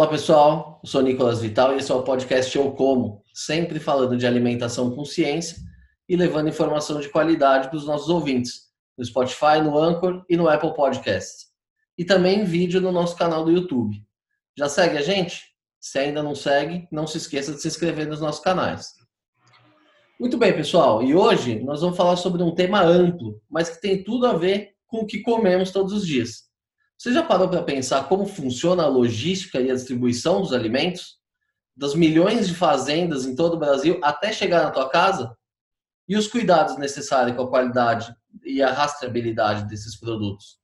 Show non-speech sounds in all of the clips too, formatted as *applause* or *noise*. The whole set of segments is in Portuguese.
Olá pessoal, eu sou Nicolas Vital e esse é o podcast Eu Como, sempre falando de alimentação com ciência e levando informação de qualidade para os nossos ouvintes, no Spotify, no Anchor e no Apple Podcasts. E também em vídeo no nosso canal do YouTube. Já segue a gente? Se ainda não segue, não se esqueça de se inscrever nos nossos canais. Muito bem, pessoal, e hoje nós vamos falar sobre um tema amplo, mas que tem tudo a ver com o que comemos todos os dias você já parou para pensar como funciona a logística e a distribuição dos alimentos? Das milhões de fazendas em todo o Brasil até chegar na tua casa? E os cuidados necessários com a qualidade e a rastreabilidade desses produtos?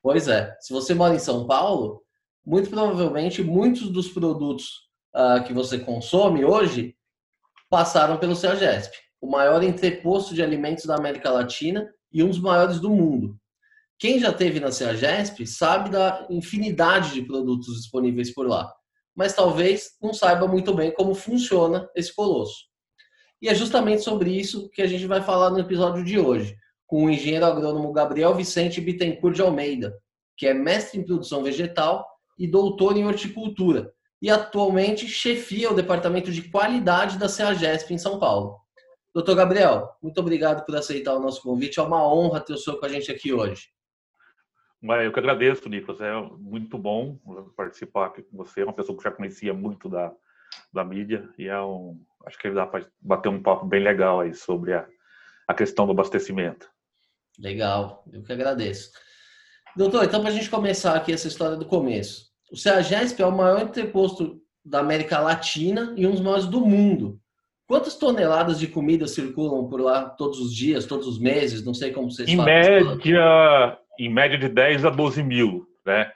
Pois é, se você mora em São Paulo, muito provavelmente muitos dos produtos uh, que você consome hoje passaram pelo CEAGESP, o maior entreposto de alimentos da América Latina e um dos maiores do mundo. Quem já teve na CEAGESP sabe da infinidade de produtos disponíveis por lá, mas talvez não saiba muito bem como funciona esse colosso. E é justamente sobre isso que a gente vai falar no episódio de hoje, com o engenheiro agrônomo Gabriel Vicente Bittencourt de Almeida, que é mestre em produção vegetal e doutor em horticultura, e atualmente chefia o departamento de qualidade da CEAGESP em São Paulo. Doutor Gabriel, muito obrigado por aceitar o nosso convite. É uma honra ter o senhor com a gente aqui hoje. Mas eu que agradeço, Nicolas. É muito bom participar aqui com você. É uma pessoa que já conhecia muito da, da mídia e é um, acho que dá para bater um papo bem legal aí sobre a, a questão do abastecimento. Legal, eu que agradeço. Doutor, então para a gente começar aqui essa história do começo. O CEAGESP é o maior entreposto da América Latina e um dos maiores do mundo. Quantas toneladas de comida circulam por lá todos os dias, todos os meses? Não sei como vocês em média, em média de 10 a 12 mil, né?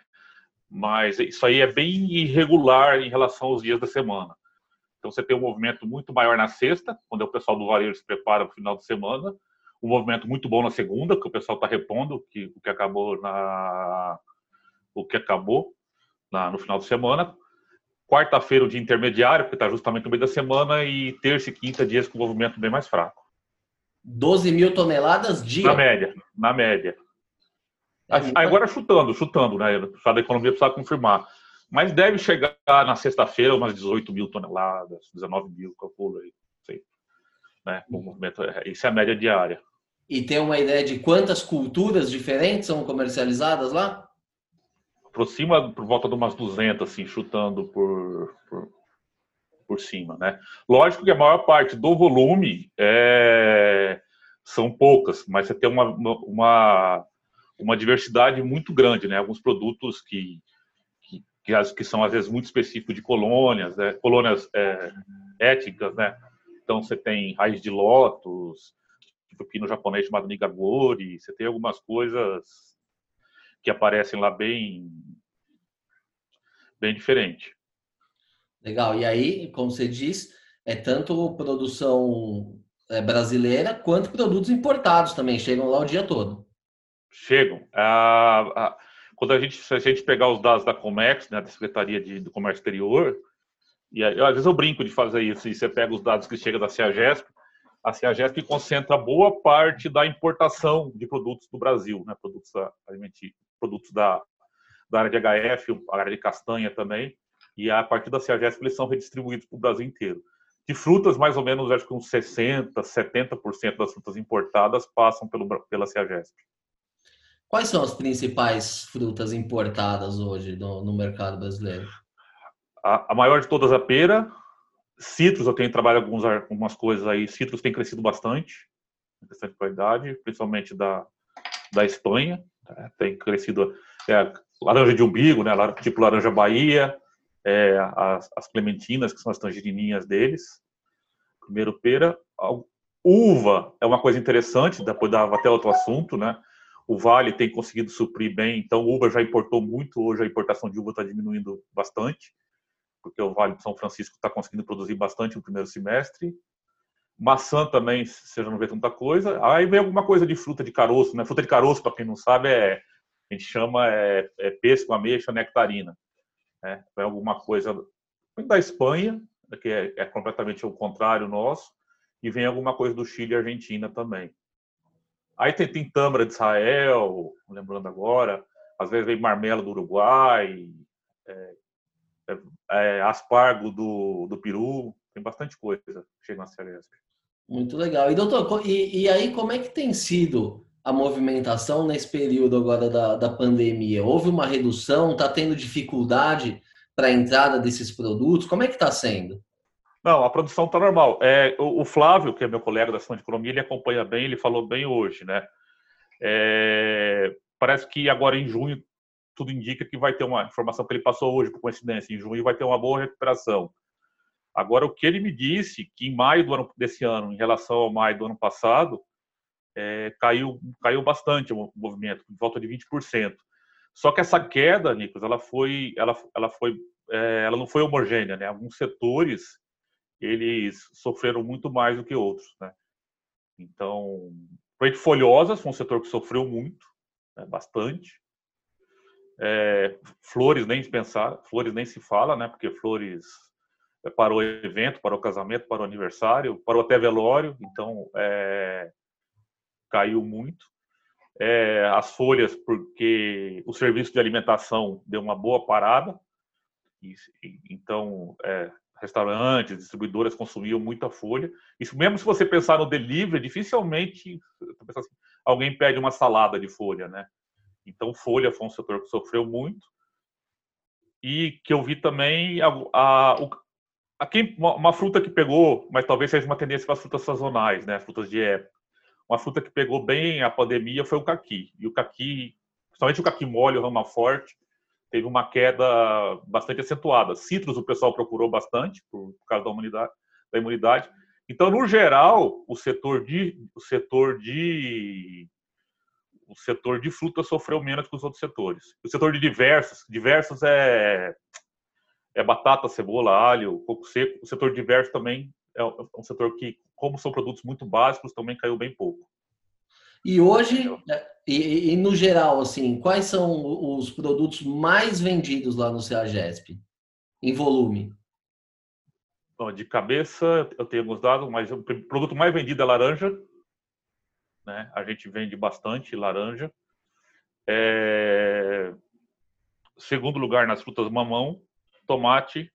Mas isso aí é bem irregular em relação aos dias da semana. Então você tem um movimento muito maior na sexta, quando é o pessoal do varejo se prepara para o final de semana, um movimento muito bom na segunda, que o pessoal está repondo que, o que acabou na o que acabou na, no final de semana. Quarta-feira o dia intermediário, porque está justamente no meio da semana, e terça e quinta dias com movimento bem mais fraco. 12 mil toneladas dia? Na média, na média. Agora chutando, chutando, né? O da economia precisa confirmar. Mas deve chegar na sexta-feira umas 18 mil toneladas, 19 mil, calculo aí. Sei. Né? O movimento, é, isso é a média diária. E tem uma ideia de quantas culturas diferentes são comercializadas lá? Aproxima por volta de umas 200, assim, chutando por, por, por cima, né? Lógico que a maior parte do volume é, são poucas, mas você tem uma, uma uma diversidade muito grande, né? Alguns produtos que, que, que, são às vezes muito específicos de colônias, né? colônias é, étnicas, né? Então você tem raiz de lótus, pepino japonês chamado nigagori, você tem algumas coisas que aparecem lá bem bem diferente. Legal. E aí, como você diz, é tanto produção é, brasileira quanto produtos importados também chegam lá o dia todo chegam. A, a, quando a gente, se a gente pegar os dados da Comex, né, da Secretaria de, do Comércio Exterior, e às vezes eu brinco de fazer isso, e você pega os dados que chegam da CEAGESP, a CEAGESP concentra boa parte da importação de produtos do Brasil, né, produtos alimentícios, produtos da, da área de HF, a área de castanha também, e a partir da CEAGESP eles são redistribuídos para o Brasil inteiro. De frutas, mais ou menos, acho que uns 60%, 70% das frutas importadas passam pelo, pela CEAGESP. Quais são as principais frutas importadas hoje no, no mercado brasileiro? A, a, maior de todas é a pera. Citros, eu tenho trabalhado alguns, algumas coisas aí. Citros tem crescido bastante, de qualidade, principalmente da, da Espanha. Né? Tem crescido é, laranja de umbigo, né? tipo laranja Bahia, é, as, as, clementinas, que são as tangerininhas deles. Primeiro pera. Uva é uma coisa interessante, depois dava até outro assunto, né? o Vale tem conseguido suprir bem, então Uber já importou muito, hoje a importação de uva está diminuindo bastante, porque o Vale de São Francisco está conseguindo produzir bastante no primeiro semestre. Maçã também, você já não vê tanta coisa. Aí vem alguma coisa de fruta de caroço, né? Fruta de caroço, para quem não sabe, é, a gente chama é, é pêssego, ameixa, nectarina. Né? Vem alguma coisa da Espanha, que é, é completamente o contrário nosso, e vem alguma coisa do Chile e Argentina também. Aí tem, tem tâmara de Israel, lembrando agora, às vezes vem marmelo do Uruguai, é, é, é, aspargo do, do peru, tem bastante coisa que chega na Celeste. Muito legal. E doutor, e, e, aí como é que tem sido a movimentação nesse período agora da, da pandemia? Houve uma redução? Está tendo dificuldade para a entrada desses produtos? Como é que está sendo? Não, a produção está normal. É, o, o, Flávio, que é meu colega da Ação de Economia, ele acompanha bem, ele falou bem hoje, né? É, parece que agora em junho tudo indica que vai ter uma informação que ele passou hoje, por coincidência, em junho vai ter uma boa recuperação. Agora, o que ele me disse, que em maio do ano, desse ano, em relação ao maio do ano passado, é, caiu, caiu bastante o movimento, em volta de 20%. Só que essa queda, Nicolas, ela foi, ela, ela foi, é, ela não foi homogênea, né? Alguns setores eles sofreram muito mais do que outros, né? Então, frente folhosas foi um setor que sofreu muito, né? bastante. É, flores nem pensar, flores nem se fala, né? Porque flores para o evento, para o casamento, para o aniversário, para o até velório, então é, caiu muito. É, as folhas, porque o serviço de alimentação deu uma boa parada, e, então é, restaurantes, distribuidoras consumiam muita folha. Isso mesmo se você pensar no delivery, dificilmente assim, alguém pede uma salada de folha, né? Então, folha foi um setor que sofreu muito. E que eu vi também a, a, a quem, uma, uma, fruta que pegou, mas talvez seja uma tendência para as frutas sazonais, né? Frutas de época. Uma fruta que pegou bem a pandemia foi o caqui. E o caqui, principalmente o caqui mole, o rama forte, teve uma queda bastante acentuada. Citros o pessoal procurou bastante por, por causa da imunidade, da imunidade. Então, no geral, o setor de o setor de o setor de fruta sofreu menos que os outros setores. O setor de diversos, diversos é, é batata, cebola, alho, coco seco. O setor diverso também é um setor que, como são produtos muito básicos, também caiu bem pouco. E hoje, né, e, e, no geral, assim, quais são os produtos mais vendidos lá no CEAGESP, em volume? Bom, de cabeça, eu tenho alguns dados, mas o produto mais vendido é laranja, né? A gente vende bastante laranja. É... Segundo lugar nas frutas mamão, tomate,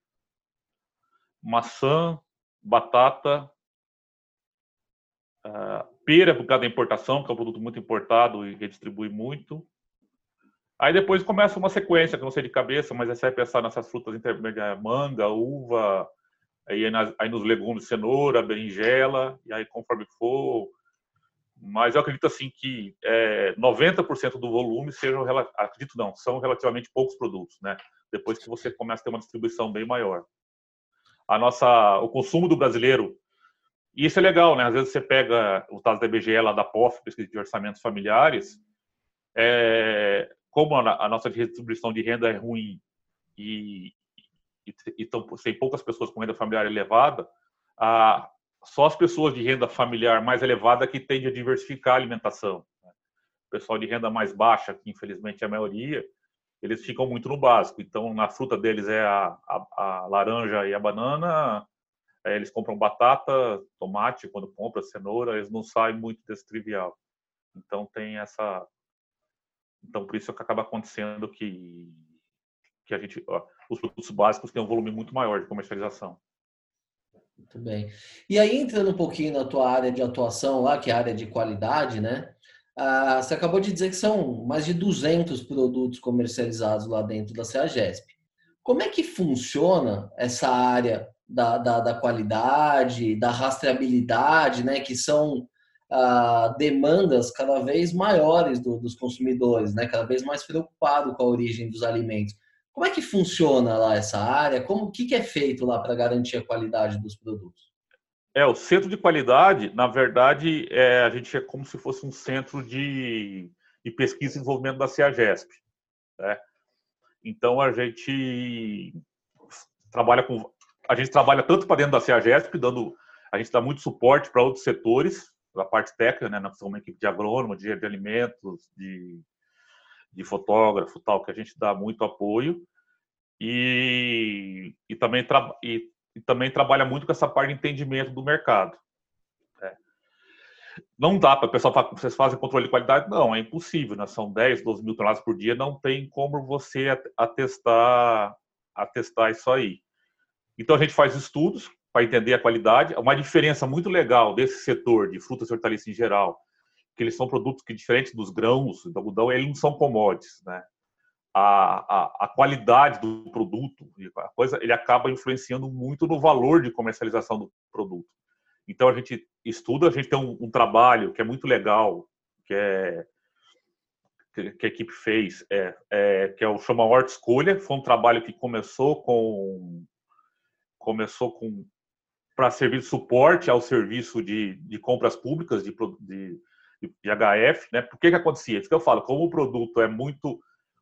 maçã, batata, uh, pera por causa da importação, que é um produto muito importado e redistribui muito. Aí depois começa uma sequência, que eu não sei de cabeça, mas aí você vai pensar nessas frutas intermediárias, manga, uva, aí, nas, aí nos legumes, cenoura, berinjela, e aí conforme for, mas eu acredito assim que é, 90% do volume sejam, acredito não, são relativamente poucos produtos, né? Depois que você começa a ter uma distribuição bem maior. A nossa, o consumo do brasileiro, e isso é legal, né? Às vezes você pega o dados da IBGE lá da POF, pesquisa de orçamentos familiares, é, como a, a, nossa distribuição de renda é ruim e, e, e tão, tem poucas pessoas com renda familiar elevada, a, só as pessoas de renda familiar mais elevada que tendem a diversificar a alimentação. Né? O pessoal de renda mais baixa, que infelizmente é a maioria, eles ficam muito no básico. Então, na fruta deles é a, a, a laranja e a banana, eles compram batata, tomate, quando compram cenoura, eles não saem muito desse trivial. Então, tem essa. Então, por isso que acaba acontecendo que, que a gente, ó, os produtos básicos têm um volume muito maior de comercialização. Muito bem. E aí, entrando um pouquinho na tua área de atuação lá, que é a área de qualidade, né? Ah, você acabou de dizer que são mais de 200 produtos comercializados lá dentro da CEAGESP. Como é que funciona essa área da, da, da qualidade, da rastreabilidade, né? Que são ah, demandas cada vez maiores do, dos consumidores, né? Cada vez mais preocupado com a origem dos alimentos. Como é que funciona lá essa área? Como o que, que é feito lá para garantir a qualidade dos produtos? É, o centro de qualidade, na verdade, é, a gente é como se fosse um centro de, de pesquisa e desenvolvimento da CEAGESP. Né? Então, a gente trabalha com... A gente trabalha tanto para dentro da CEAGESP, dando... A gente dá muito suporte para outros setores, da parte técnica, né? Nós somos uma equipe de agrônomo, de, de alimentos, de de fotógrafo tal que a gente dá muito apoio e, e também tra, e, e, também trabalha muito com essa parte de entendimento do mercado é. não dá para o pessoal falar vocês fazem controle de qualidade não é impossível né? são 10 12 mil toneladas por dia não tem como você atestar a testar isso aí. Então a gente faz estudos para entender a qualidade. Uma diferença muito legal desse setor de frutas e hortaliças em geral, que eles são produtos que diferentes dos grãos, do algodão, eles não são commodities, né? A, a, qualidade do produto, a coisa, ele acaba influenciando muito no valor de comercialização do produto. Então a gente estuda, a gente tem um, um trabalho que é muito legal, que é que a equipe fez, é, é, que é o chama Horta Escolha. Foi um trabalho que começou com começou com para servir de suporte ao serviço de, de compras públicas de, de, de HF, né? Por que que acontecia? Isso que eu falo, como o produto é muito,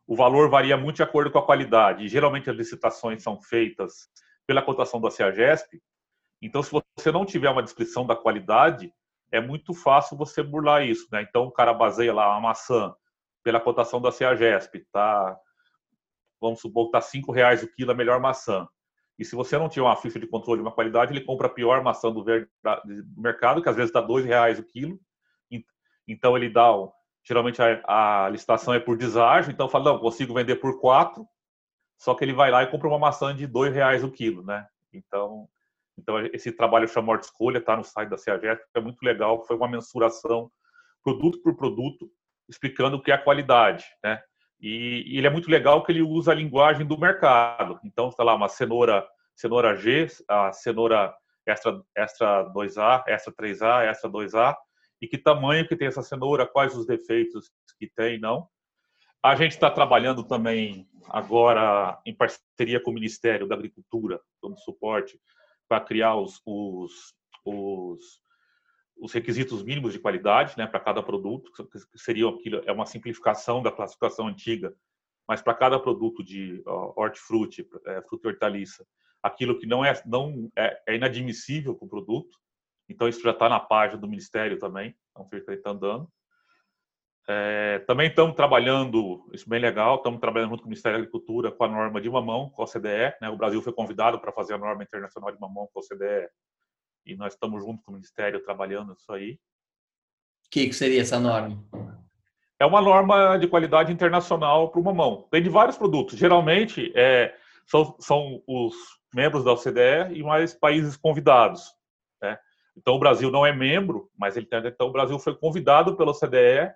o valor varia muito de acordo com a qualidade. E geralmente as licitações são feitas pela cotação da CEAGESP. Então, se você não tiver uma descrição da qualidade, é muito fácil você burlar isso, né? Então, o cara baseia lá a maçã pela cotação da CEAGESP, tá? Vamos supor que está cinco reais o quilo a melhor maçã. E se você não tiver uma ficha de controle de uma qualidade, ele compra a pior maçã do, mercado, que às vezes está dois reais o quilo. Então ele dá, geralmente a, a licitação é por deságio, então fala, não, consigo vender por quatro, só que ele vai lá e compra uma maçã de dois reais o quilo, né? Então, então esse trabalho chama de escolha, está no site da CEAGESP, é muito legal, foi uma mensuração produto por produto explicando o que é a qualidade, né? E, e, ele é muito legal que ele usa a linguagem do mercado. Então, sei lá, uma cenoura, cenoura G, a cenoura extra, extra 2A, extra 3A, extra 2A, e que tamanho que tem essa cenoura, quais os defeitos que tem, não. A gente está trabalhando também agora em parceria com o Ministério da Agricultura, dando suporte para criar os, os, os os requisitos mínimos de qualidade né, para cada produto, que seriam aquilo, é uma simplificação da classificação antiga, mas para cada produto de hortifruti, é, fruta e hortaliça, aquilo que não é, não é, é inadmissível para o produto, então isso já está na página do Ministério também, então fica está andando. É, também estamos trabalhando, isso bem legal, estamos trabalhando junto com o Ministério da Agricultura com a norma de mamão, com a OCDE. Né? O Brasil foi convidado para fazer a norma internacional de mamão com a OCDE e nós estamos junto com o Ministério trabalhando isso aí. O que, que seria essa norma? É uma norma de qualidade internacional para o mamão. Tem de vários produtos. Geralmente é, são, são os membros da OCDE e mais países convidados. Então o Brasil não é membro, mas ele então o Brasil foi convidado pela OCDE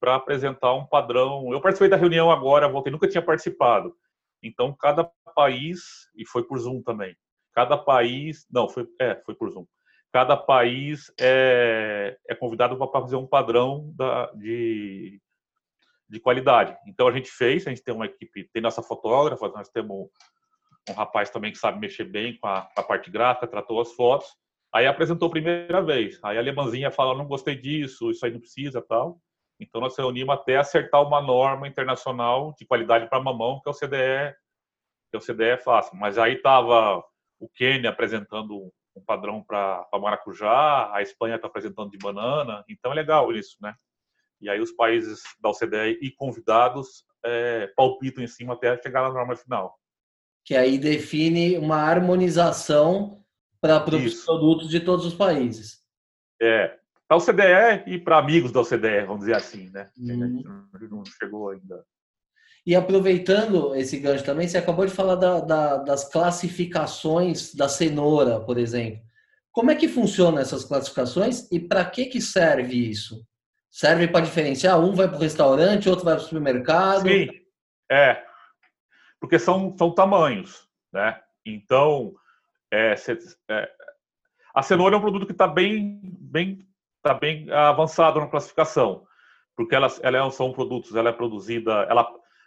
para apresentar um padrão. Eu participei da reunião agora, voltei, nunca tinha participado. Então cada país e foi por Zoom também. Cada país, não, foi, é, foi por Zoom. Cada país é, é convidado para fazer um padrão da, de, de qualidade. Então a gente fez, a gente tem uma equipe, tem nossa fotógrafa, nós temos um rapaz também que sabe mexer bem com a, a parte gráfica, tratou as fotos. Aí apresentou a primeira vez. Aí a alemãzinha fala, não gostei disso, isso aí não precisa, tal. Então nós reunimos até acertar uma norma internacional de qualidade para mamão, que é o CDE, que é o CDE fácil. Mas aí tava o Quênia apresentando um padrão para maracujá, a Espanha está apresentando de banana, então é legal isso, né? E aí os países da OCDE e convidados é, palpitam em cima até chegar na norma final. Que aí define uma harmonização para os produtos de todos os países. É, para a OCDE e para amigos da OCDE, vamos dizer assim, né? Hum. Não chegou ainda. E aproveitando esse gancho também, você acabou de falar da, da, das classificações da cenoura, por exemplo. Como é que funcionam essas classificações e para que, que serve isso? Serve para diferenciar? Um vai para o restaurante, outro vai para o supermercado? Sim, é. Porque são, são tamanhos, né? Então, é, é, a cenoura é um produto que está bem, bem, tá bem avançado na classificação, porque elas, elas são produtos, ela é produzida, ela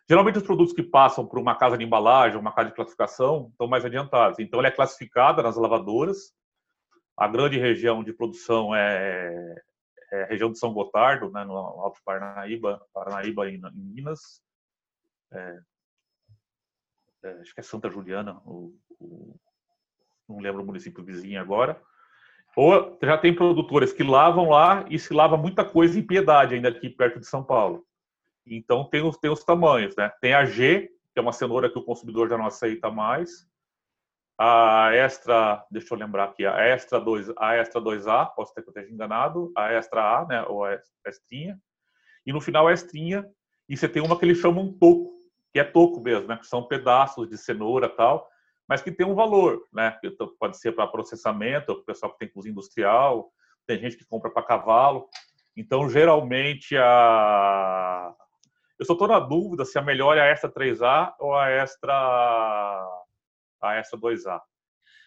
Geralmente os produtos que passam por uma casa de embalagem, uma casa de classificação, estão mais adiantados. Então ela é classificada nas lavadoras. A grande região de produção é, é a região de São Gotardo, né, no Alto Paranaíba, Paranaíba em, em Minas. É, é, acho que é Santa Juliana, o, o, não lembro o município vizinho agora. Ou já tem produtores que lavam lá e se lava muita coisa em Piedade, ainda aqui perto de São Paulo. Então tem os, tem os tamanhos, né? Tem a G, que é uma cenoura que o consumidor já não aceita mais. A extra, deixa eu lembrar aqui, a extra 2, a extra 2A, posso ter que eu esteja enganado, a extra A, né, ou a extrinha. E no final a extrinha, e você tem uma que eles chamam toco, que é toco mesmo, né? Que são pedaços de cenoura tal, mas que tem um valor, né? Pode ser para processamento, o pessoal que tem cozinha industrial, tem gente que compra para cavalo. Então, geralmente, a... eu só estou na dúvida se a melhor é a Extra 3A ou a Extra, a Extra 2A.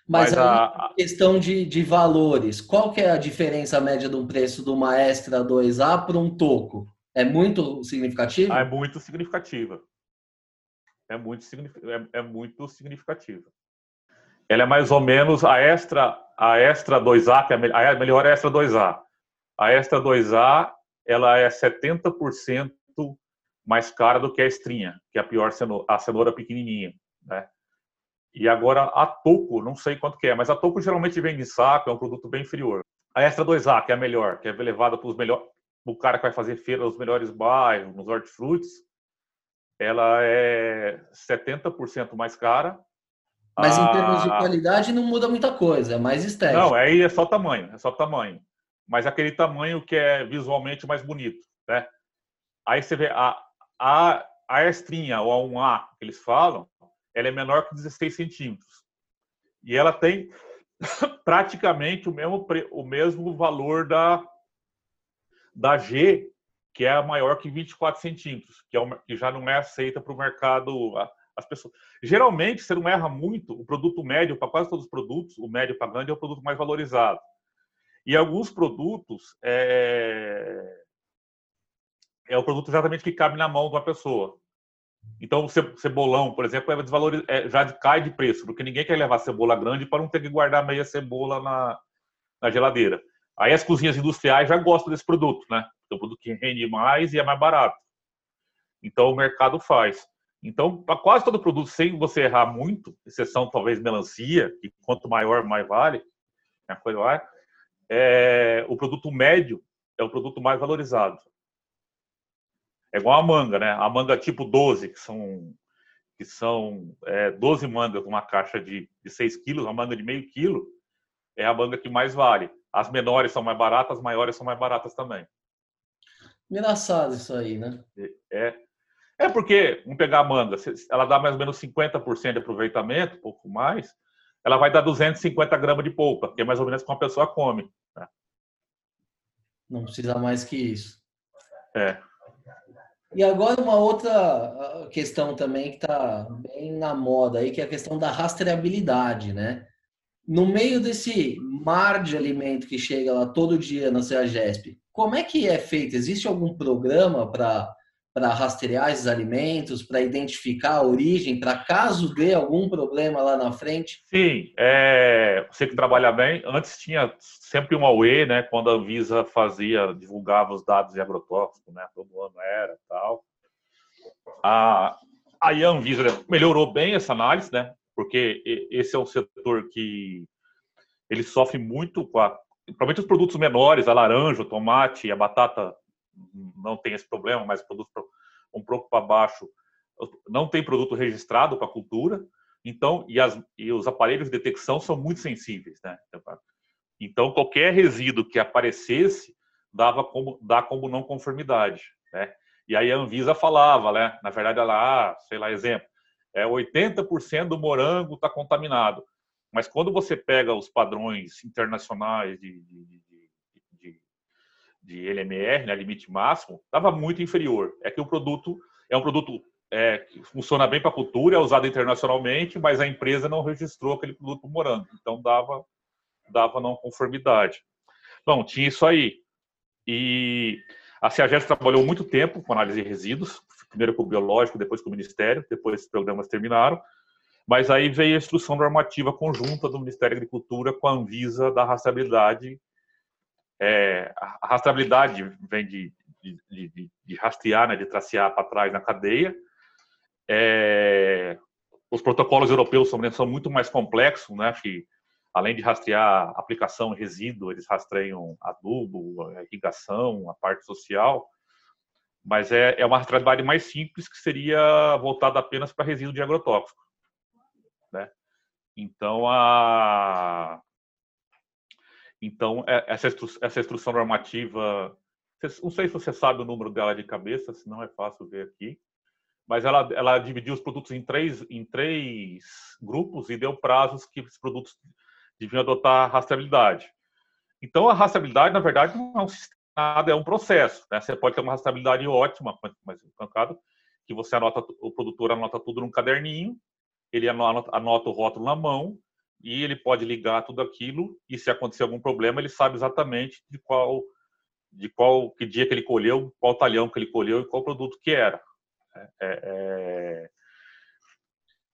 Mas, Mas a questão de, de valores, qual que é a diferença média de um preço de uma Extra 2A para um toco? É muito significativa? Ah, é muito significativa. É muito, é, é muito significativa. Ela é mais ou menos a Extra, a Extra 2A, que é a melhor é a Extra 2A. A Extra 2A, ela é 70% mais cara do que a estrinha, que é a pior cenoura, a cenoura pequenininha, né? E agora a Toco, não sei quanto que é, mas a Toco geralmente vem em saco, é um produto bem inferior. A Extra 2A, que é a melhor, que é levada para os melhores, o cara que vai fazer feira nos melhores bairros, nos hortifrutis, ela é 70% mais cara. Mas em termos de qualidade não muda muita coisa, é mais estético. Não, aí é só tamanho, é só tamanho. Mas aquele tamanho que é visualmente mais bonito, né? Aí você vê a, a, a estrinha, ou a 1A, que eles falam, ela é menor que 16 centímetros. E ela tem *coughs* praticamente o mesmo, o mesmo valor da, da G, que é maior que 24 centímetros, que, é que já não é aceita para o mercado. As pessoas. Geralmente, você não erra muito, o produto médio, para quase todos os produtos, o médio para grande é o produto mais valorizado. E alguns produtos é, é o produto exatamente que cabe na mão de uma pessoa. Então, o cebolão, por exemplo, é desvaloriz... é, já cai de preço, porque ninguém quer levar cebola grande para não ter que guardar meia cebola na, na geladeira. Aí as cozinhas industriais já gostam desse produto, né? É um produto que rende mais e é mais barato. Então, o mercado faz. Então, para quase todo produto, sem você errar muito, exceção talvez melancia, que quanto maior, mais vale, a coisa vai, é, o produto médio é o produto mais valorizado. É igual a manga, né? A manga tipo 12, que são, que são é, 12 mangas uma caixa de, de 6 quilos, uma manga de meio quilo, é a manga que mais vale. As menores são mais baratas, as maiores são mais baratas também. Engraçado isso aí, né? É, é porque, vamos pegar a manga, ela dá mais ou menos 50% de aproveitamento, um pouco mais, ela vai dar 250 gramas de polpa, que é mais ou menos como a pessoa come. Né? Não precisa mais que isso. É. E agora uma outra questão também que está bem na moda aí, que é a questão da rastreabilidade, né? No meio desse mar de alimento que chega lá todo dia na CEAGESP, como é que é feito? Existe algum programa para para rastrear esses alimentos, para identificar a origem, para caso dê algum problema lá na frente? Sim, é, você que trabalha bem, antes tinha sempre uma UE, né, quando a Anvisa fazia, divulgava os dados de agrotóxico, né, todo ano era tal. A, aí a Anvisa melhorou bem essa análise, né, porque esse é um setor que ele sofre muito com a, principalmente os produtos menores, a laranja, o tomate, a batata não tem esse problema, mas produto um pouco para baixo não tem produto registrado para a cultura, então e, as, e os aparelhos de detecção são muito sensíveis, né? Então qualquer resíduo que aparecesse dava como dá como não conformidade, né? E aí a Anvisa falava, né? Na verdade ela, ah, sei lá, exemplo, é 80% do morango está contaminado. Mas quando você pega os padrões internacionais de, de, de LMR, né, limite máximo, estava muito inferior. É que o produto é um produto é, que funciona bem para a cultura, é usado internacionalmente, mas a empresa não registrou aquele produto morango, então dava dava não conformidade. Bom, tinha isso aí. E a CEAGES trabalhou muito tempo com análise de resíduos, primeiro com o biológico, depois com o Ministério, depois os programas terminaram, mas aí veio a instrução normativa conjunta do Ministério da Agricultura com a Anvisa da rastreabilidade. É, a rastreabilidade vem de, de, de, de rastrear, né, de tracear para trás na cadeia. É, os protocolos europeus são, são muito mais complexos, né, que além de rastrear aplicação resíduo, eles rastreiam adubo, irrigação, a parte social, mas é, é uma rastreabilidade mais simples que seria voltada apenas para resíduo de agrotóxico. Né? Então, a, então, é, essa, instru essa instrução normativa, não sei se você sabe o número dela de cabeça, se não é fácil ver aqui, mas ela, ela dividiu os produtos em três, em três grupos e deu prazos que esses produtos deviam adotar rastreabilidade. Então, a rastreabilidade, na verdade, não é um nada, é um processo. Né? Você pode ter uma rastreabilidade ótima, mas pancado, que você anota, o produtor anota tudo num caderninho, ele anota, anota o rótulo na mão e ele pode ligar tudo aquilo e se acontecer algum problema, ele sabe exatamente de qual de qual que dia que ele colheu, qual talhão que ele colheu e qual produto que era. É, é... é.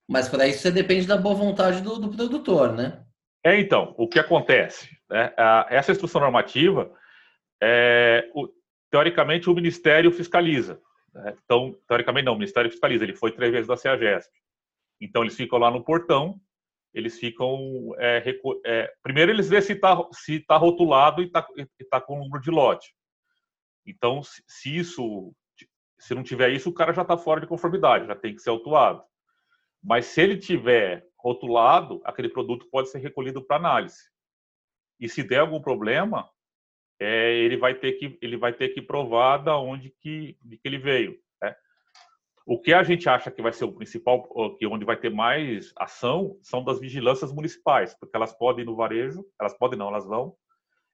Mas para isso você depende da boa vontade do, do produtor, né? É, então, o que acontece? Né? Essa instrução normativa, é, o, teoricamente, o Ministério fiscaliza. Né? Então, teoricamente, não, o Ministério fiscaliza. Ele foi três vezes da CEAGESP. Então, eles ficam lá no portão, eles ficam. É, é, primeiro, eles vê se está se tá rotulado e está tá com o número de lote. Então, se, se isso. Se não tiver isso, o cara já está fora de conformidade, já tem que ser autuado. Mas se ele tiver rotulado, aquele produto pode ser recolhido para análise. E se der algum problema, é, ele vai ter que ele vai ter que provar da onde que, de que ele veio. Né? O que a gente acha que vai ser o principal, que onde vai ter mais ação, são das vigilâncias municipais, porque elas podem ir no varejo, elas podem não, elas vão,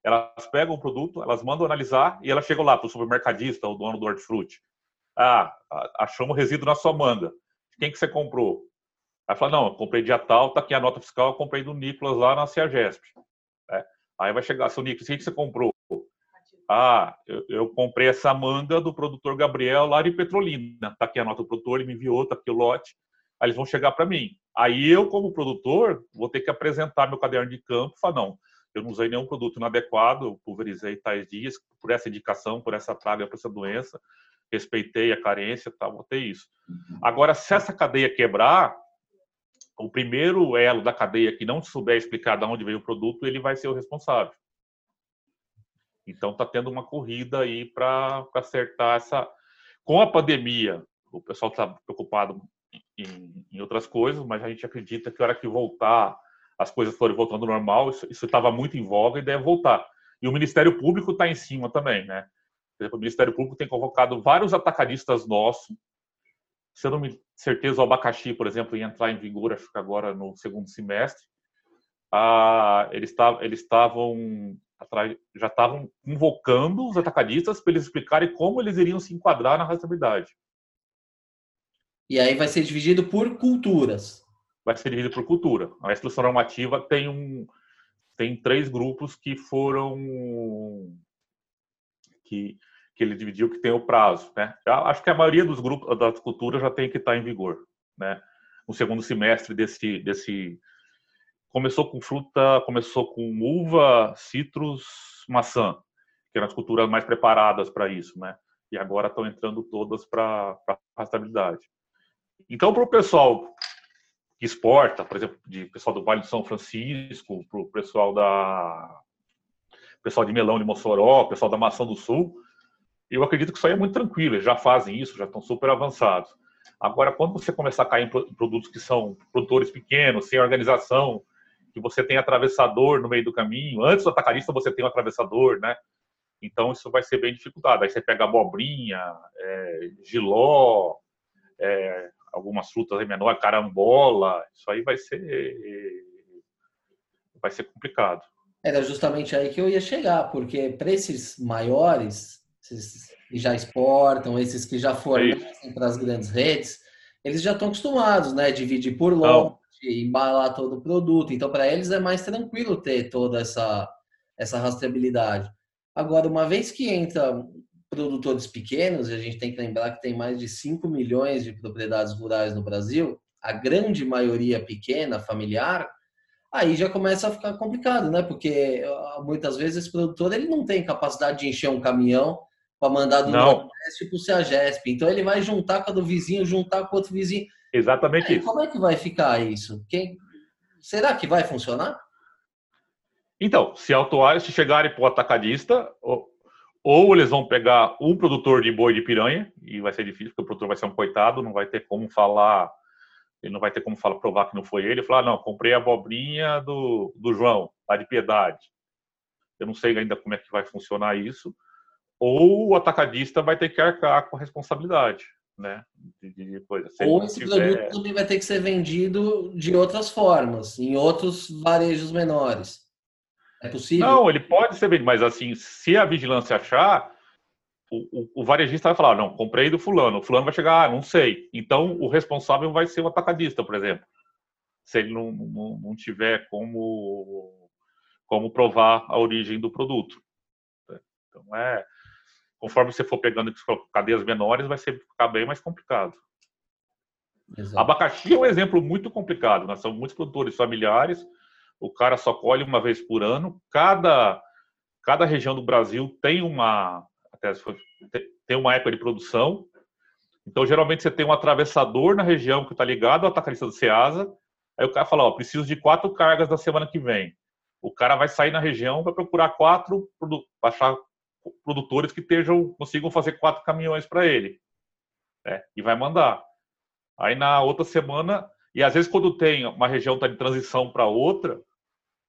elas pegam o produto, elas mandam analisar e elas chegam lá para o supermercadista, o dono do hortifruti. Ah, achamos resíduo na sua manga. Quem que você comprou? Aí fala, não, eu comprei dia tal, tá aqui a nota fiscal, eu comprei do Nicolas lá na Ciagesp. É. Aí vai chegar, seu Nicolas, o que você comprou? Ah, eu, eu, comprei essa manga do produtor Gabriel lá de Petrolina. Tá aqui a nota do produtor, ele me enviou, tá aqui o lote. Aí eles vão chegar para mim. Aí eu, como produtor, vou ter que apresentar meu caderno de campo e falar, não, eu não usei nenhum produto inadequado, eu pulverizei tais dias, por essa indicação, por essa praga, por essa doença, respeitei a carência, tá, vou ter isso. Uhum. Agora, se essa cadeia quebrar, o primeiro elo da cadeia que não souber explicar de onde veio o produto, ele vai ser o responsável. Então está tendo uma corrida aí para acertar essa. Com a pandemia, o pessoal está preocupado em, em, outras coisas, mas a gente acredita que a hora que voltar, as coisas forem voltando ao normal, isso estava muito em voga e deve voltar. E o Ministério Público está em cima também, né? O Ministério Público tem convocado vários atacadistas nossos se eu não me certeza, o abacaxi, por exemplo, ia entrar em vigor, acho que agora no segundo semestre. Ah, eles estavam já estavam convocando os atacadistas para eles explicarem como eles iriam se enquadrar na rastreabilidade. E aí vai ser dividido por culturas. Vai ser dividido por cultura. A instrução normativa tem um tem três grupos que foram que que ele dividiu que tem o prazo, né? Já, acho que a maioria dos grupos das culturas já tem que estar em vigor, né? No segundo semestre desse desse começou com fruta, começou com uva, citros, maçã, que eram as culturas mais preparadas para isso, né? E agora estão entrando todas para rastreabilidade. Então, para o pessoal que exporta, por exemplo, de pessoal do Vale do São Francisco, para o pessoal da pessoal de melão de Mossoró, pessoal da maçã do Sul, eu acredito que isso aí é muito tranquilo, eles já fazem isso, já estão super avançados. Agora, quando você começar a cair em produtos que são produtores pequenos, sem organização, que você tem atravessador no meio do caminho, antes do atacarista você tem um atravessador, né? Então isso vai ser bem dificultado. Aí você pega abobrinha, é, giló, é, algumas frutas menores, carambola, isso aí vai ser vai ser complicado. Era justamente aí que eu ia chegar, porque para esses maiores esses que já exportam, esses que já fornecem para as grandes redes, eles já estão acostumados, né? Dividir por lote, embalar todo o produto. Então, para eles é mais tranquilo ter toda essa, essa rastreabilidade. Agora, uma vez que entra produtores pequenos, e a gente tem que lembrar que tem mais de 5 milhões de propriedades rurais no Brasil, a grande maioria pequena, familiar, aí já começa a ficar complicado, né? Porque ah, muitas vezes esse produtor ele não tem capacidade de encher um caminhão para mandar do. Nordeste para o Ceagesp. Então ele vai juntar com a do vizinho, juntar com outro vizinho. Exatamente isso. Como é que vai ficar isso? Quem... Será que vai funcionar? Então, se autuarem, se chegarem para o atacadista, ou, ou, eles vão pegar um produtor de boi de piranha, e vai ser difícil, porque o produtor vai ser um coitado, não vai ter como falar, ele não vai ter como falar, provar que não foi ele, falar, não, comprei a abobrinha do, do João, lá de Piedade. Eu não sei ainda como é que vai funcionar isso ou o atacadista vai ter que arcar com a responsabilidade. Né? De, de coisa. Ou esse tiver... produto também vai ter que ser vendido de outras formas, em outros varejos menores. É possível? Não, ele pode ser vendido, mas assim, se a vigilância achar, o, o, o, varejista vai falar, não, comprei do fulano, o fulano vai chegar, ah, não sei. Então, o responsável vai ser o atacadista, por exemplo. Se ele não, não, não tiver como, como provar a origem do produto. Então, é, conforme você for pegando cadeias menores, vai ser ficar bem mais complicado. Exato. Abacaxi é um exemplo muito complicado. Nós somos muitos produtores familiares, o cara só colhe uma vez por ano. Cada, cada região do Brasil tem uma, até tem uma época de produção. Então, geralmente, você tem um atravessador na região que está ligado ao atacadista do Ceasa. Aí o cara fala, ó, preciso de quatro cargas da semana que vem. O cara vai sair na região, vai procurar quatro, achar produtores que estejam, consigam fazer quatro caminhões para ele. Né? E vai mandar. Aí na outra semana, e às vezes quando tem uma região está de transição para outra,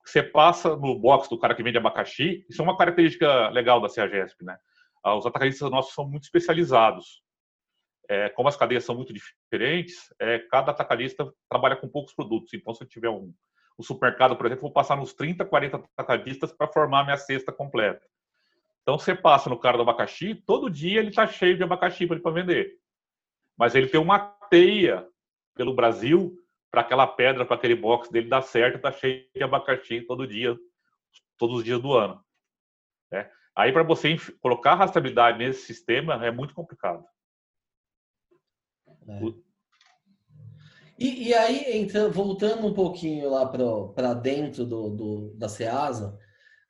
você passa no box do cara que vende abacaxi, isso é uma característica legal da CEAGESP, né? Ah, os atacadistas nossos são muito especializados. É, como as cadeias são muito diferentes, é, cada atacadista trabalha com poucos produtos. Então, se eu tiver um, um supermercado, por exemplo, vou passar nos 30, 40 atacadistas para formar minha cesta completa. Então, você passa no cara do abacaxi, todo dia ele está cheio de abacaxi para vender. Mas ele tem uma teia pelo Brasil para aquela pedra, para aquele box dele dar certo, está cheio de abacaxi todo dia, todos os dias do ano. Né? Aí, para você colocar rastreabilidade nesse sistema, é muito complicado. É. E, e, aí, então, voltando um pouquinho lá para dentro do, do, da SEASA,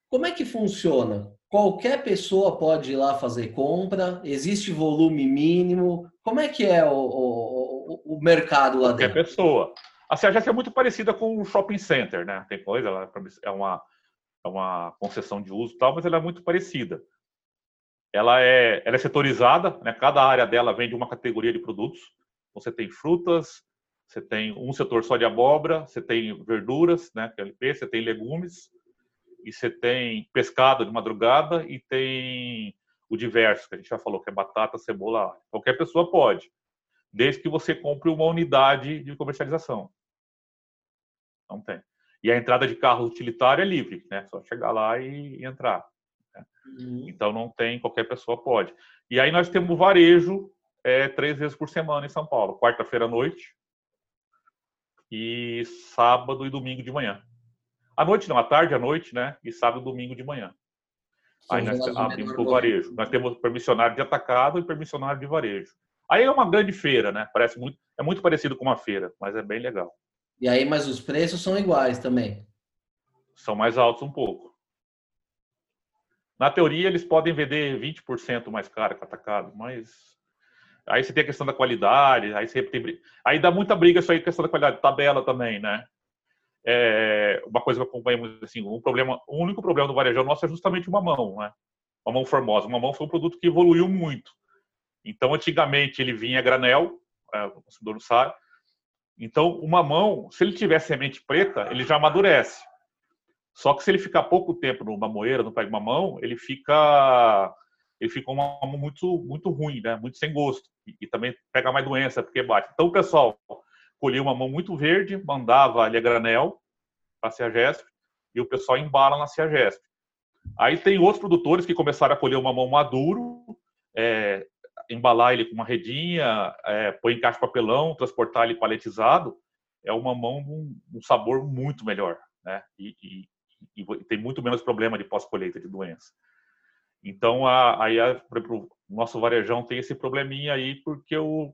como é que funciona? Qualquer pessoa pode ir lá fazer compra? Existe volume mínimo? Como é que é o, o, o mercado lá Qualquer dentro? Qualquer pessoa. A CEAGES é muito parecida com o shopping center, né? Tem coisa lá, é uma, é uma concessão de uso e tal, mas ela é muito parecida. Ela é, ela é setorizada, né? cada área dela vende uma categoria de produtos. Você tem frutas, você tem um setor só de abóbora, você tem verduras, né, LP, você tem legumes, e você tem pescado de madrugada e tem o diverso, que a gente já falou, que é batata, cebola. Qualquer pessoa pode, desde que você compre uma unidade de comercialização. Não tem. E a entrada de carro utilitário é livre, né? Só chegar lá e, e entrar. Né? Uhum. Então não tem, qualquer pessoa pode. E aí nós temos varejo é, três vezes por semana em São Paulo. Quarta-feira à noite e sábado e domingo de manhã. À noite não, à tarde, à noite, né? E sábado domingo de manhã. Sim, aí nós abrimos o varejo. Nós temos permissionário de atacado e permissionário de varejo. Aí é uma grande feira, né? Parece muito, é muito parecido com uma feira, mas é bem legal. E aí, mas os preços são iguais também? São mais altos um pouco. Na teoria, eles podem vender 20% mais caro que atacado, mas aí você tem a questão da qualidade, aí você tem... aí dá muita briga isso aí, questão da qualidade, tabela também, né? É uma coisa que acompanhamos assim, um problema, o único problema do varejão nosso é justamente uma mão, né? Uma mão formosa. Uma mão foi um produto que evoluiu muito. Então, antigamente ele vinha granel, é, o consumidor não sabe, então, o mamão, se ele tiver semente preta, ele já amadurece. Só que se ele ficar pouco tempo numa moeira, no pé de mamão, ele fica ele fica um mamão muito muito ruim, né? Muito sem gosto e, e também pega mais doença porque bate. Então pessoal colhia uma mão muito verde, mandava ali a granel para a Ciagesp e o pessoal embala na Ciagesp. Aí tem outros produtores que começaram a colher uma mão maduro, é, embalar ele com uma redinha, é, pôr em caixa de papelão, transportar ele paletizado, é uma mão com um sabor muito melhor, né? E, e, e tem muito menos problema de pós-colheita de doença. Então, a, aí a, o nosso varejão tem esse probleminha aí, porque o,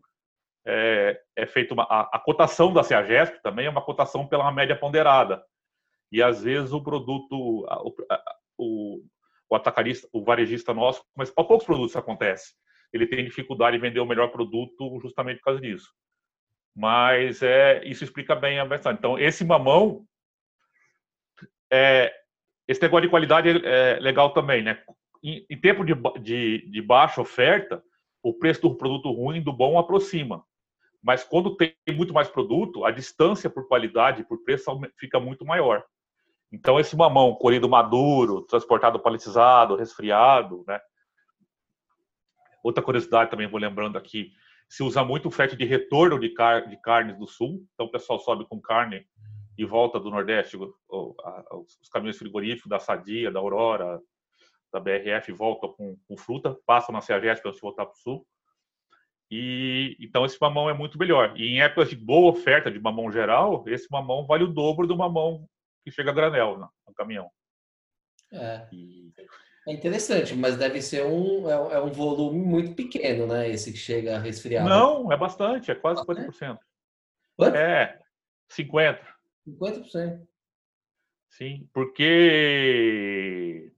é, é uma, a, a, cotação da CEAGESP também é uma cotação pela média ponderada. E às vezes o produto, o, o, o atacarista, o varejista nosso, mas para poucos produtos isso acontece ele tem dificuldade em vender o melhor produto justamente por causa disso. Mas é, isso explica bem a versão. Então, esse mamão, é, esse negócio de qualidade é, é legal também, né? Em, em tempo de, de, de baixa oferta, o preço do produto ruim do bom aproxima. Mas quando tem muito mais produto, a distância por qualidade e por preço fica muito maior. Então, esse mamão colhido maduro, transportado paletizado, resfriado, né? Outra curiosidade também vou lembrando aqui se usa muito o frete de retorno de, car de carnes do sul, então o pessoal sobe com carne e volta do Nordeste, os caminhões frigoríficos da Sadia, da Aurora, da BRF voltam com, com fruta, passam na CEAGESP para voltar para o sul. E então esse mamão é muito melhor. E em épocas de boa oferta de mamão geral, esse mamão vale o dobro do mamão que chega a granel no, no caminhão. É. E... é interessante, mas deve ser um é, é, um volume muito pequeno, né? Esse que chega resfriado. Não, é bastante, é quase 50%. Quanto? É, 50. 50%. Sim, porque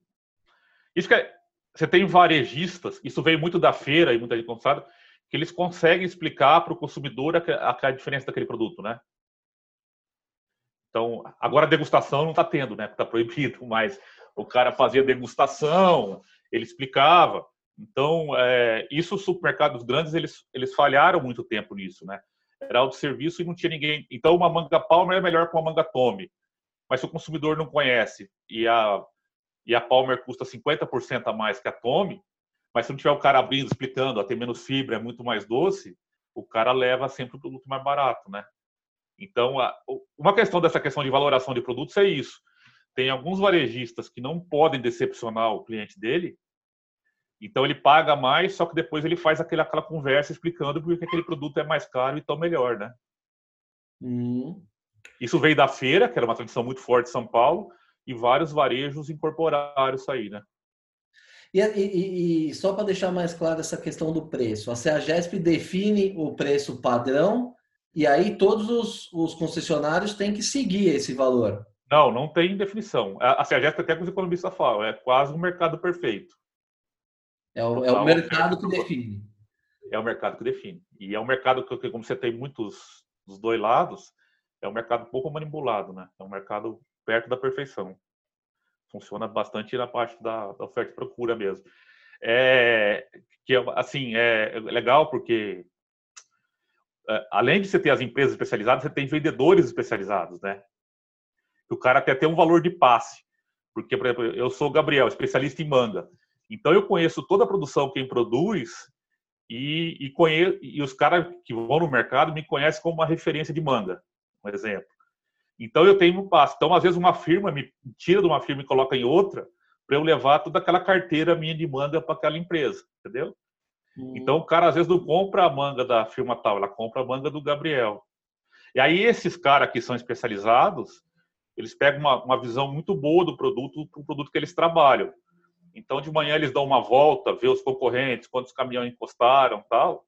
isso que é... você tem varejistas, isso veio muito da feira e muita gente não sabe, que eles conseguem explicar para o consumidor a, a, a, diferença daquele produto, né? Então, agora a degustação não está tendo, né? Está proibido, *laughs* mas o cara fazia degustação, ele explicava. Então, é, isso os supermercados grandes, eles, eles falharam muito tempo nisso, né? Era autosserviço e não tinha ninguém. Então, uma manga Palmer é melhor que uma manga Tome. Mas se o consumidor não conhece e a, e a Palmer custa 50% a mais que a Tome, mas se não tiver o cara abrindo, explicando, ó, tem menos fibra, é muito mais doce, o cara leva sempre o produto mais barato, né? Então, a, uma questão dessa questão de valoração de produtos é isso. Tem alguns varejistas que não podem decepcionar o cliente dele, então ele paga mais, só que depois ele faz aquela, aquela conversa explicando porque aquele produto é mais caro e tão melhor, né? Hum. Isso veio da feira, que era uma tradição muito forte de São Paulo, e vários varejos incorporaram isso aí, né? E, e, e só para deixar mais claro essa questão do preço, a CEAGESP define o preço padrão e aí todos os, os concessionários têm que seguir esse valor. Não, não tem definição. A, a CEAGESP, até que os economistas falam, é quase um mercado perfeito. É o, é o mercado que define. É o mercado que define. E é um mercado que, como você tem muitos dos dois lados, é um mercado pouco manipulado, né? É um mercado perto da perfeição funciona bastante na parte da, da oferta e procura mesmo. É, que assim é legal porque é, além de você ter as empresas especializadas, você tem vendedores especializados, né? O cara até tem um valor de passe, porque por exemplo, eu sou o Gabriel, especialista em manga, então eu conheço toda a produção quem produz e, e conheço e os caras que vão no mercado me conhecem como uma referência de manga, um exemplo. Então eu tenho um passo. Então às vezes uma firma me tira de uma firma e coloca em outra para eu levar toda aquela carteira minha de manga para aquela empresa, entendeu? Hum. Então o cara às vezes não compra a manga da firma tal, ela compra a manga do Gabriel. E aí esses caras que são especializados, eles pegam uma, uma visão muito boa do produto, do produto que eles trabalham. Então de manhã eles dão uma volta, vê os concorrentes, quantos caminhões encostaram, tal,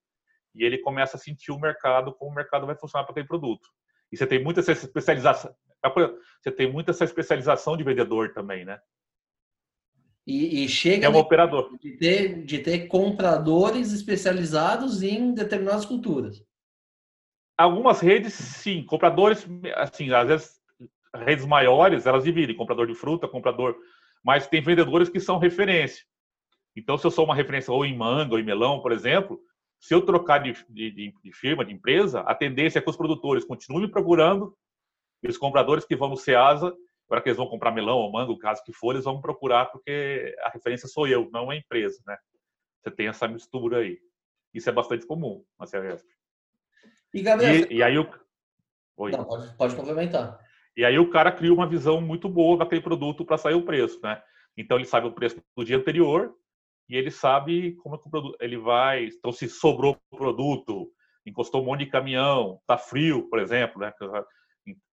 e ele começa a sentir o mercado, como o mercado vai funcionar para aquele produto. E você tem muita essa especialização. Você tem muita essa especialização de vendedor também, né? E, e chega é um de, operador. De ter, de ter compradores especializados em determinadas culturas. Algumas redes, sim. Compradores, assim, às vezes redes maiores, elas dividem comprador de fruta, comprador. Mas tem vendedores que são referência. Então, se eu sou uma referência ou em manga ou em melão, por exemplo, se eu trocar de, de, de, firma, de empresa, a tendência é que os produtores continuem me procurando e os compradores que vão no Ceasa, agora que eles vão comprar melão ou manga, o caso que for, eles vão procurar porque a referência sou eu, não a empresa, né? Você tem essa mistura aí. Isso é bastante comum na Cearesp. E, Gabriel, e, e aí o... Oi. Não, pode, pode complementar. E aí o cara cria uma visão muito boa daquele produto para sair o preço, né? Então ele sabe o preço do dia anterior, e ele sabe como é que o produto, ele vai, então se sobrou produto, encostou um monte de caminhão, tá frio, por exemplo, né?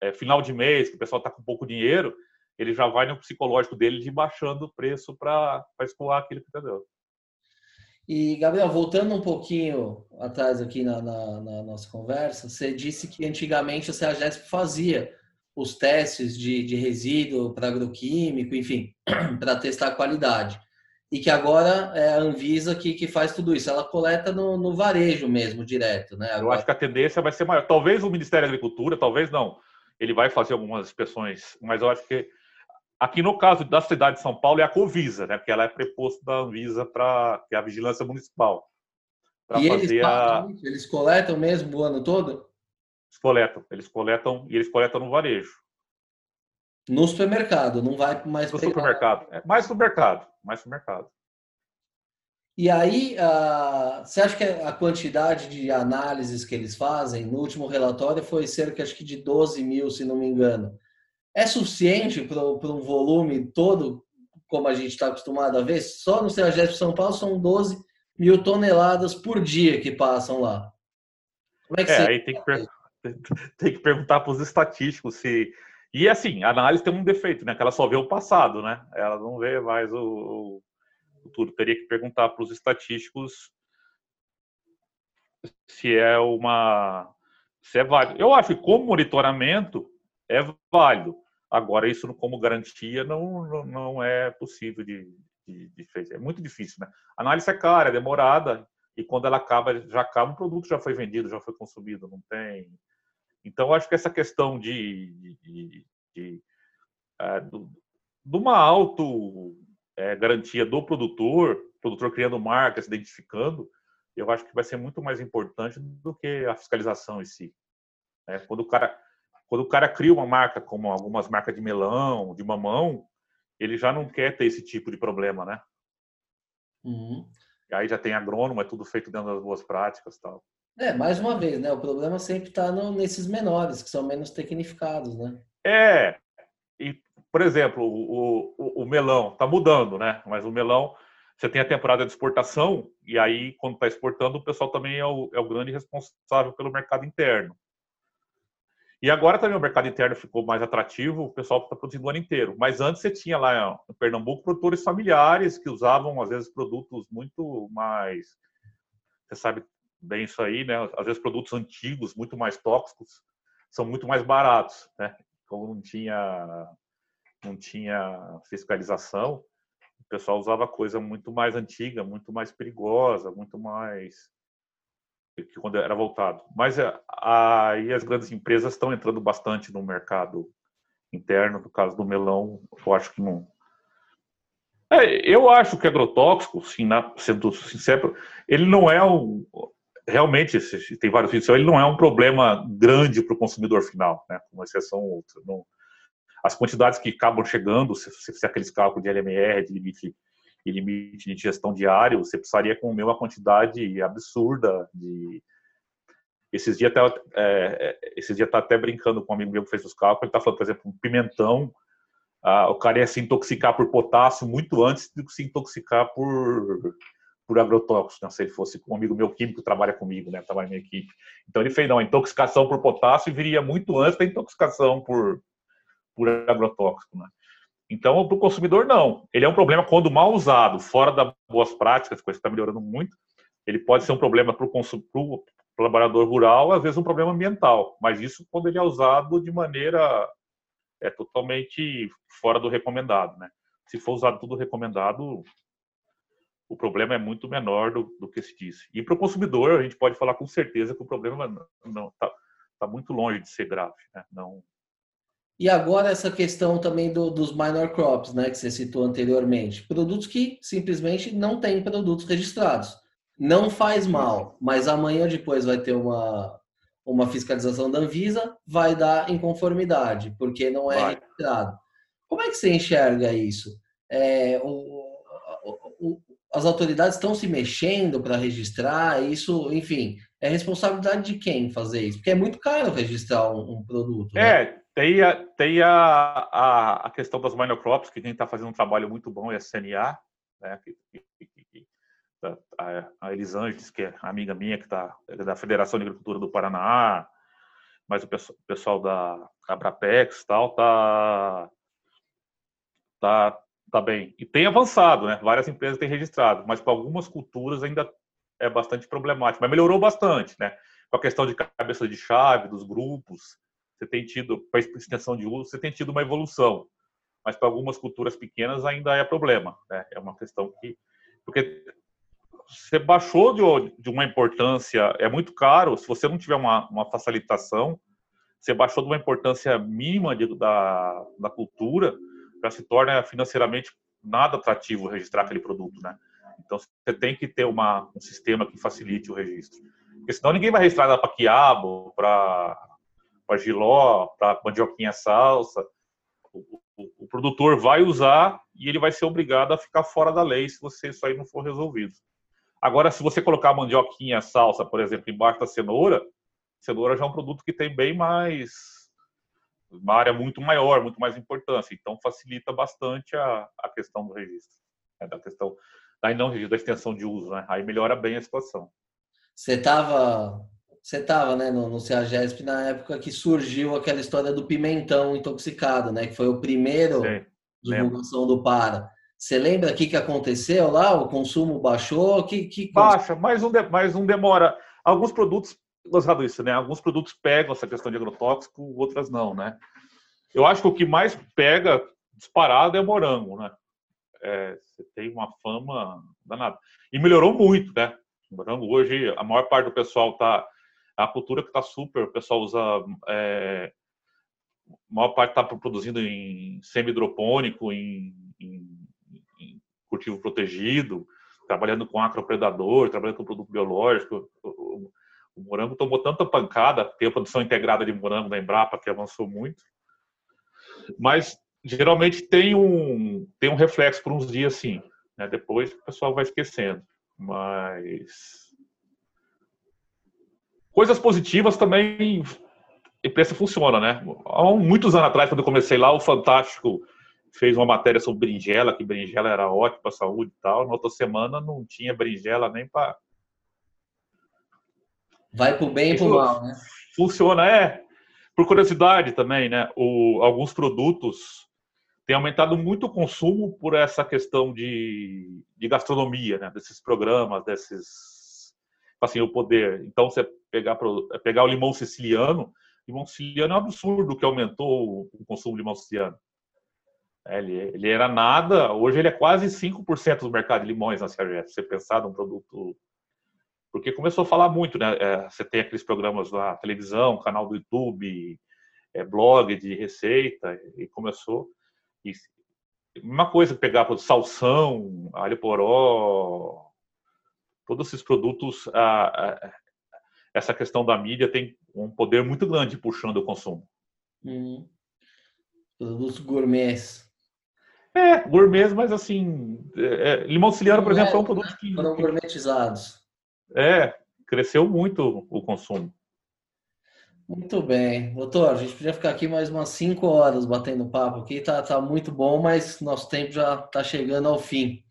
É final de mês, que o pessoal tá com pouco dinheiro, ele já vai no psicológico dele de baixando o preço para escoar aquilo que entendeu. E, Gabriel, voltando um pouquinho atrás aqui na, na, na nossa conversa, você disse que antigamente a CEAGESP fazia os testes de, de resíduo para agroquímico, enfim, *clears throat* para testar a qualidade e que agora é a Anvisa que, que faz tudo isso. Ela coleta no, no varejo mesmo, direto. Né? Agora... Eu acho que a tendência vai ser maior. Talvez o Ministério da Agricultura, talvez não. Ele vai fazer algumas inspeções, mas eu acho que aqui no caso da cidade de São Paulo é a Covisa, né? Porque ela é preposto da Anvisa para é a vigilância municipal. E eles, a... eles coletam mesmo o ano todo? Eles coletam, eles coletam e eles coletam no varejo. No supermercado, não vai mais no pegar... supermercado. É, mais no mercado, mais no mercado. E aí, uh, você acha que a quantidade de análises que eles fazem, no último relatório, foi cerca acho que de 12 mil, se não me engano. É suficiente para um volume todo, como a gente está acostumado a ver? Só no CEAGESP São Paulo são 12 mil toneladas por dia que passam lá. Como é que é, você... aí tem que, per... *laughs* tem que perguntar para os estatísticos se. E assim, a análise tem um defeito, né? Que ela só vê o passado, né? Ela não vê mais o, o futuro. Teria que perguntar para os estatísticos se é uma. se é válido. Eu acho que como monitoramento é válido. Agora, isso como garantia não, não é possível de, de, de fazer. É muito difícil, né? A análise é cara, é demorada, e quando ela acaba, já acaba, o produto já foi vendido, já foi consumido, não tem. Então, acho que essa questão de, de, de de uma auto é, garantia do produtor, produtor criando marca, se identificando, eu acho que vai ser muito mais importante do que a fiscalização em si. É, quando o cara quando o cara cria uma marca, como algumas marcas de melão, de mamão, ele já não quer ter esse tipo de problema, né? Uhum. Aí já tem agrônomo, é tudo feito dentro das boas práticas tal. É, mais uma vez, né? O problema sempre está nesses menores, que são menos tecnificados, né? É. E, por exemplo, o, o, o melão está mudando, né? Mas o melão, você tem a temporada de exportação, e aí, quando está exportando, o pessoal também é o, é o grande responsável pelo mercado interno. E agora também o mercado interno ficou mais atrativo, o pessoal está produzindo o ano inteiro. Mas antes você tinha lá em Pernambuco produtores familiares que usavam, às vezes, produtos muito mais. Você sabe bem isso aí, né? Às vezes, produtos antigos, muito mais tóxicos, são muito mais baratos, né? Como não tinha, não tinha fiscalização, o pessoal usava coisa muito mais antiga, muito mais perigosa, muito mais que quando era voltado. Mas é, aí as grandes empresas estão entrando bastante no mercado interno, no caso do melão, eu acho que não. É, eu acho que agrotóxico, sim, na, sendo sincero, ele não é um. Realmente, tem vários vídeos, ele não é um problema grande para o consumidor final, né? Com exceção outra. Não, as quantidades que acabam chegando, se você fizer aqueles cálculos de LMR, de limite e limite de diário, você precisaria comer uma quantidade absurda de. Esses dias até, é, é esses dias tá até brincando com um amigo meu que fez os cálculos, ele está falando, por exemplo, um pimentão, ah, o cara ia se intoxicar por potássio muito antes de se intoxicar por, por agrotóxicos, né? se ele fosse um amigo meu químico que trabalha comigo, né, trabalha na minha equipe. Então ele fez, não, a intoxicação por potássio viria muito antes da intoxicação por, por agrotóxico, né? Então, para o consumidor, não. Ele é um problema quando mal usado, fora das boas práticas, coisa está melhorando muito. Ele pode ser um problema para o trabalhador rural, às vezes um problema ambiental. Mas isso quando ele é usado de maneira é totalmente fora do recomendado, né? Se for usado tudo recomendado, o problema é muito menor do, do que se disse. E para o consumidor, a gente pode falar com certeza que o problema não está tá muito longe de ser grave, né? Não e agora essa questão também do, dos minor crops, né, que você citou anteriormente. Produtos que simplesmente não têm produtos registrados. Não faz mal, mas amanhã depois vai ter uma, uma fiscalização da Anvisa, vai dar inconformidade, porque não é vai. registrado. Como é que você enxerga isso? É, o, o, as autoridades estão se mexendo para registrar isso, enfim, é responsabilidade de quem fazer isso? Porque é muito caro registrar um, um produto. Né? É, né? Tem, a, tem a, a, a questão das monocrops, que quem está fazendo um trabalho muito bom é a CNA, né, a, a que é amiga minha, que está é da Federação de Agricultura do Paraná, mas o pessoal, o pessoal da Abrapex tal, tá, tá, tá bem. E tem avançado, né? Várias empresas têm registrado, mas para algumas culturas ainda é bastante problemático. Mas melhorou bastante, né? Com a questão de cabeça de chave, dos grupos, você tem tido, para extensão de uso, você tem tido uma evolução. Mas para algumas culturas pequenas ainda é problema. Né? É uma questão que. Porque você baixou de, uma importância, é muito caro, se você não tiver uma, uma facilitação, você baixou de uma importância mínima de, da, da cultura, já se torna financeiramente nada atrativo registrar aquele produto, né? Então você tem que ter uma, um sistema que facilite o registro. Porque senão ninguém vai registrar para quiabo, para giló, para mandioquinha salsa. O, o, o, produtor vai usar e ele vai ser obrigado a ficar fora da lei se você isso aí não for resolvido. Agora, se você colocar mandioquinha, salsa, por exemplo, embaixo da cenoura, cenoura já é um produto que tem bem mais uma área muito maior, muito mais importância. Então, facilita bastante a, a questão do registro, né? da questão da não registro, da extensão de uso. Né? Aí melhora bem a situação. Você estava você tava, né, no, no CEAGESP na época que surgiu aquela história do pimentão intoxicado, né? Que foi o primeiro Sim, divulgação do para. Você lembra o que, que aconteceu lá? O consumo baixou? Que, que... Baixa, mais um, de, mais um demora. Alguns produtos gostado isso, né? Alguns produtos pegam essa questão de agrotóxico, outras não, né? Eu acho que o que mais pega disparado é morango, né? É, você tem uma fama danada. E melhorou muito, né? O morango hoje, a maior parte do pessoal tá. A cultura que tá super, o pessoal usa. É, a maior parte está produzindo em semi-hidropônico, em, em, em, cultivo protegido, trabalhando com acropredador, trabalhando com produto biológico. O morango tomou tanta pancada, tem a produção integrada de morango da Embrapa, que avançou muito. Mas geralmente tem um, tem um reflexo por uns dias, sim. Né? Depois o pessoal vai esquecendo. Mas. Coisas positivas também. Imprensa funciona, né? Há muitos anos atrás, quando eu comecei lá, o Fantástico fez uma matéria sobre berinjela, que berinjela era ótima para a saúde e tal. Na outra semana não tinha berinjela nem para Vai pro bem e pro mal, né? Funciona, é. Por curiosidade também, né? O, alguns produtos têm aumentado muito o consumo por essa questão de, de gastronomia, né? Desses programas, desses. Assim, o poder. Então, você pegar, pegar o limão siciliano, limão siciliano é um absurdo que aumentou o consumo de limão siciliano. É, ele, ele, era nada, hoje ele é quase 5% do mercado de limões na CRF. Você pensar num produto porque começou a falar muito, né? É, você tem aqueles programas na televisão, canal do YouTube, é, blog de receita, e começou. E uma coisa pegar por salsão, alho poró, todos esses produtos, a, a, essa questão da mídia tem um poder muito grande puxando o consumo. Hum. Produtos gourmets. É, gourmets, mas assim, é, é limão siciliano, por exemplo, é um produto que... Foram gourmetizados. É, cresceu muito o consumo. Muito bem. Doutor, a gente podia ficar aqui mais umas cinco horas batendo papo aqui, tá, tá muito bom, mas nosso tempo já está chegando ao fim.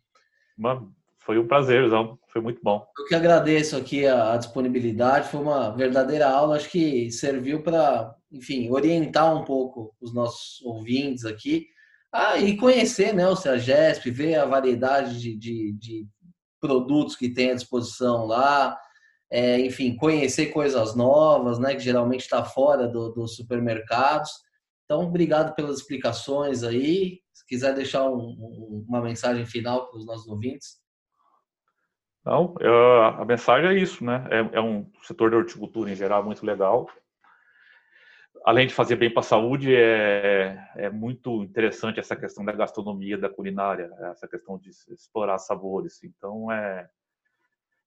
Mano, foi um prazer, foi muito bom. Eu que agradeço aqui a, a disponibilidade, foi uma verdadeira aula, acho que serviu para, enfim, orientar um pouco os nossos ouvintes aqui, ah, e conhecer né, o CEAGESP, ver a variedade de, de, de produtos que tem à disposição lá, é, enfim, conhecer coisas novas, né, que geralmente está fora do, dos supermercados. Então, obrigado pelas explicações aí. Se quiser deixar um, um, uma mensagem final para os nossos ouvintes. Não, a mensagem é isso, né? É, é, um setor da horticultura em geral muito legal. Além de fazer bem para a saúde, é, é muito interessante essa questão da gastronomia, da culinária, essa questão de explorar sabores. Então, é,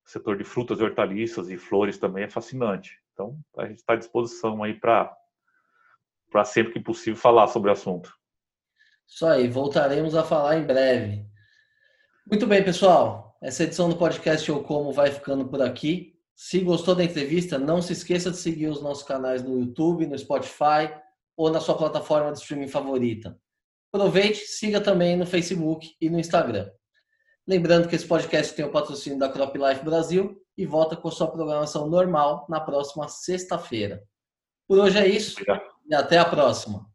o setor de frutas hortaliças e flores também é fascinante. Então, a gente está à disposição aí para para sempre que possível falar sobre o assunto. Isso aí, voltaremos a falar em breve. Muito bem, pessoal. Essa edição do podcast Eu Como vai ficando por aqui. Se gostou da entrevista, não se esqueça de seguir os nossos canais no YouTube, no Spotify ou na sua plataforma de streaming favorita. Aproveite, siga também no Facebook e no Instagram. Lembrando que esse podcast tem o patrocínio da Crop Life Brasil e volta com sua programação normal na próxima sexta-feira. Por hoje é isso e até a próxima.